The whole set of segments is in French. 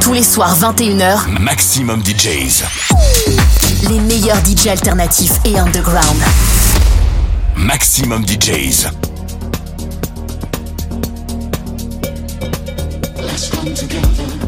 Tous les soirs 21h, Maximum DJs. Les meilleurs DJs alternatifs et underground. Maximum DJs. Let's.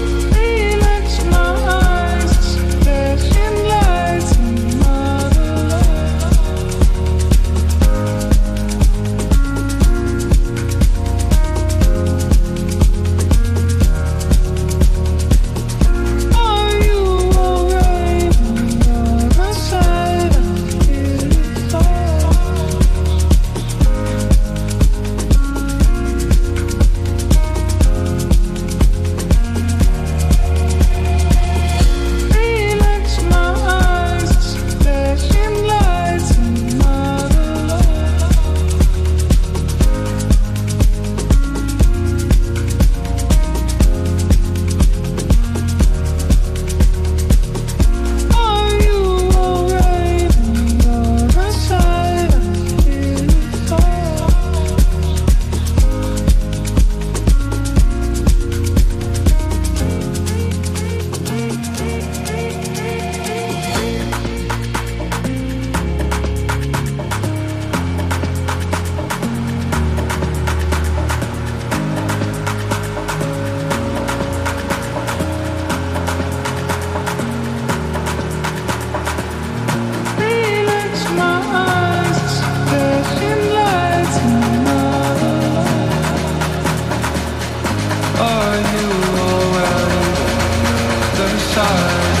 side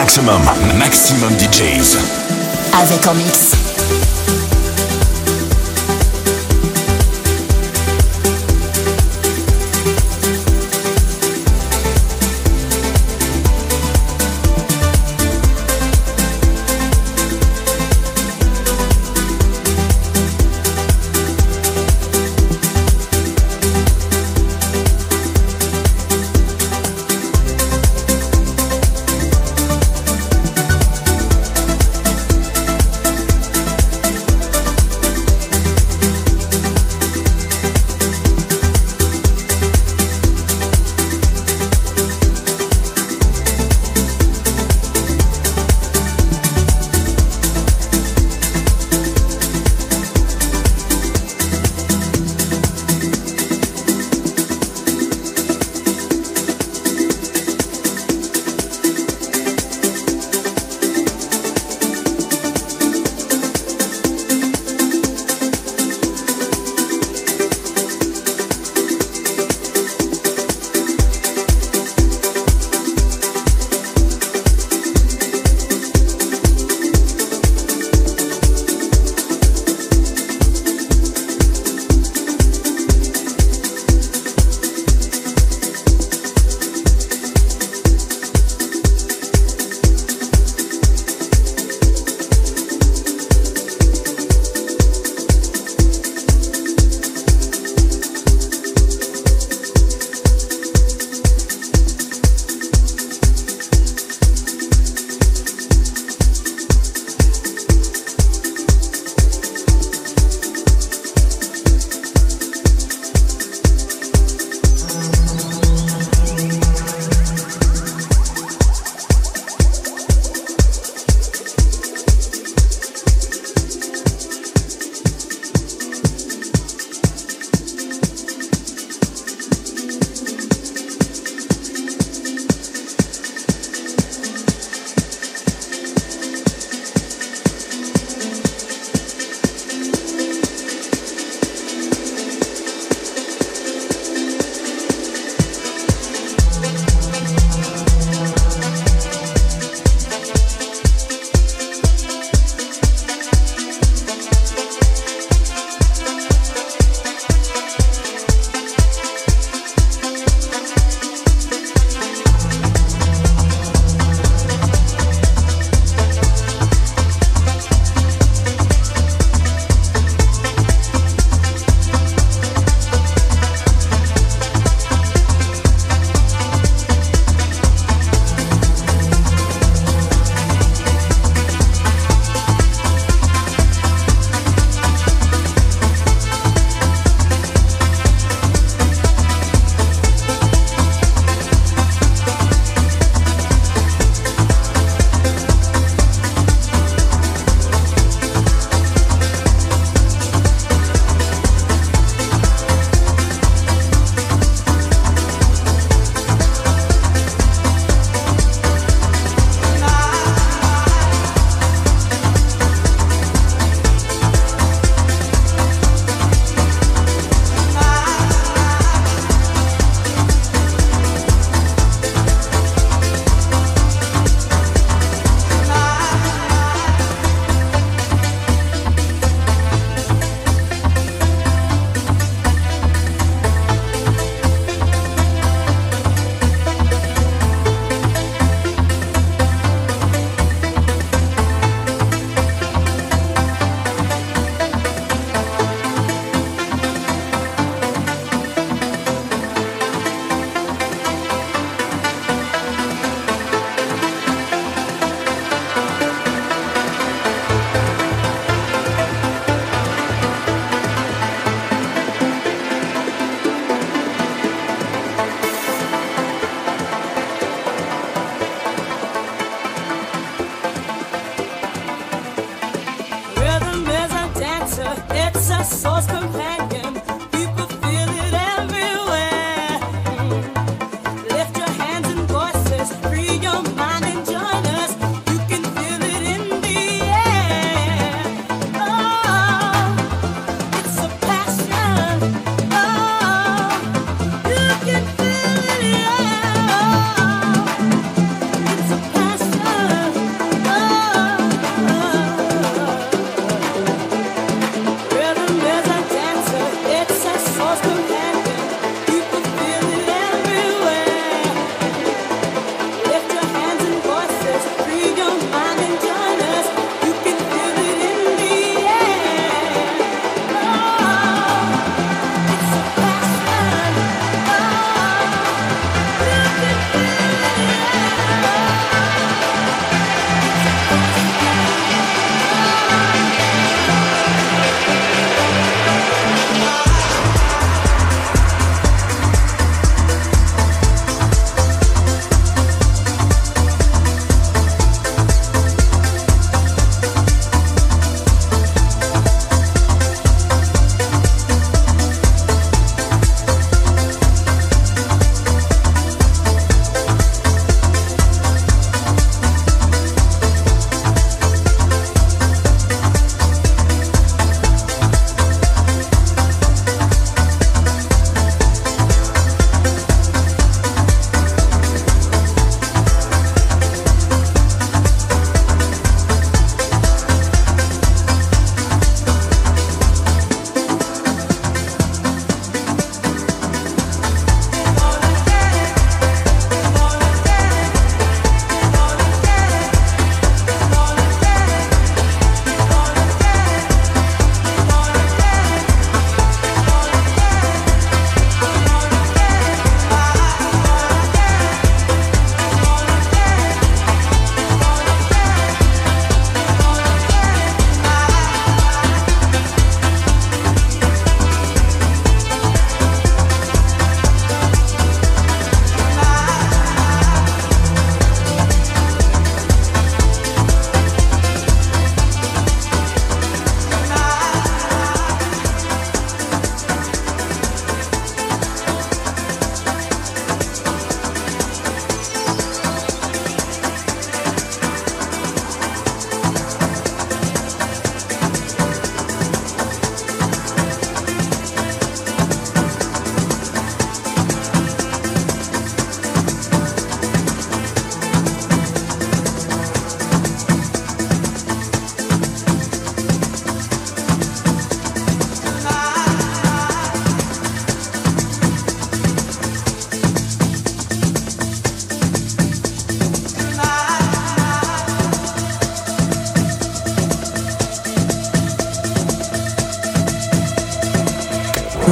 Maximum, maximum DJs. Avec en.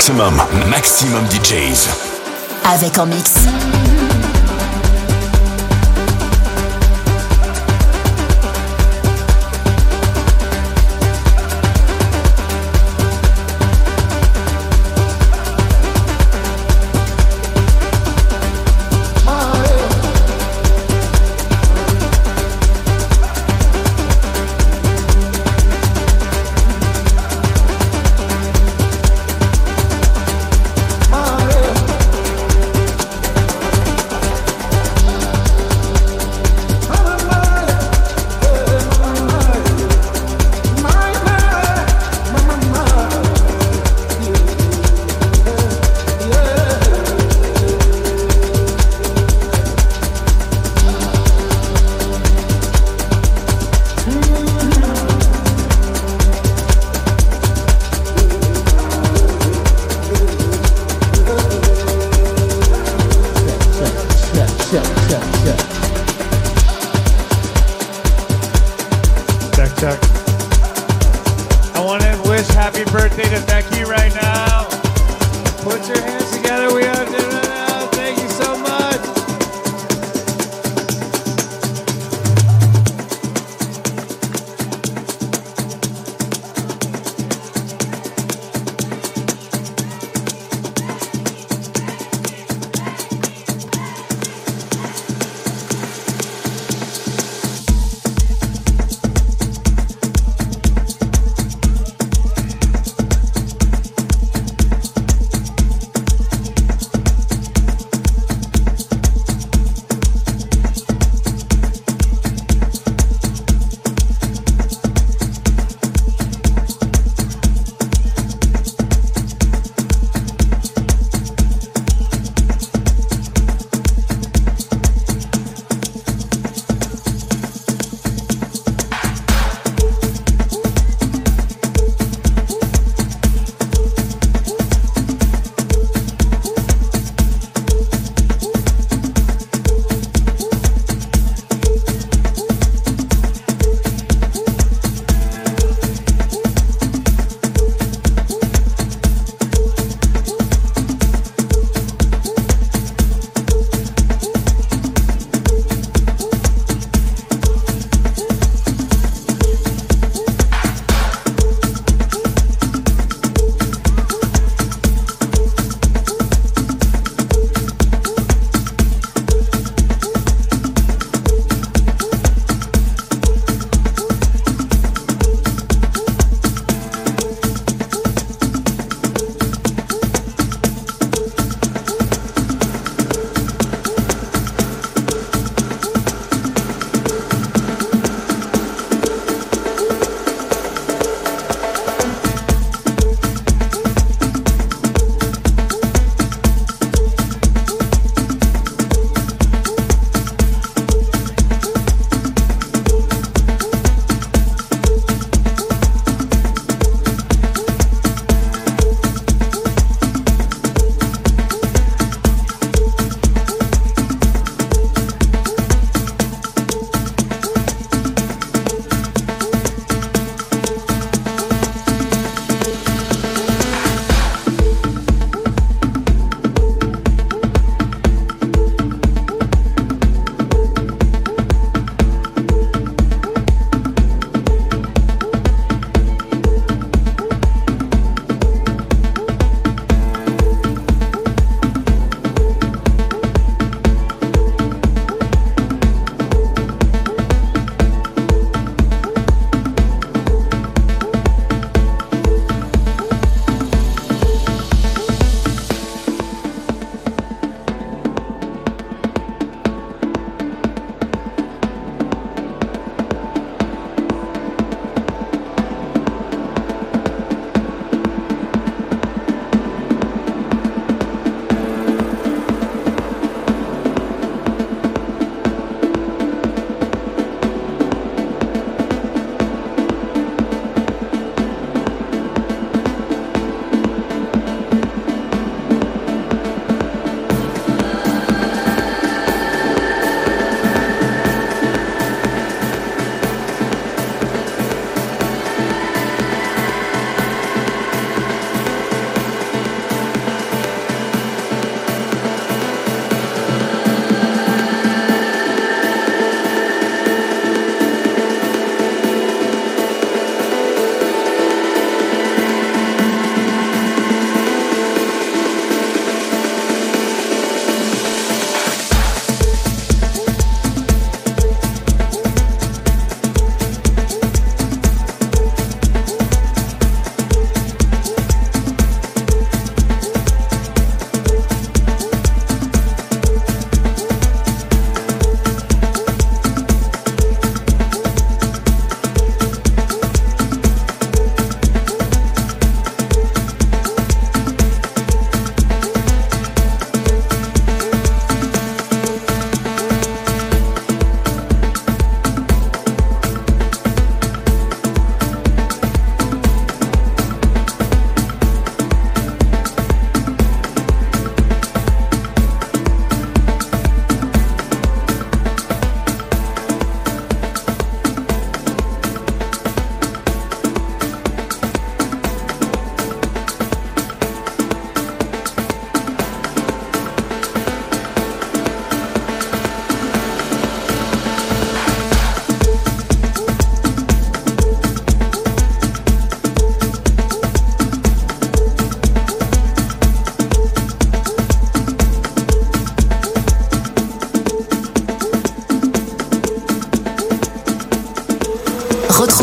Maximum, Maximum DJs. Avec en mix.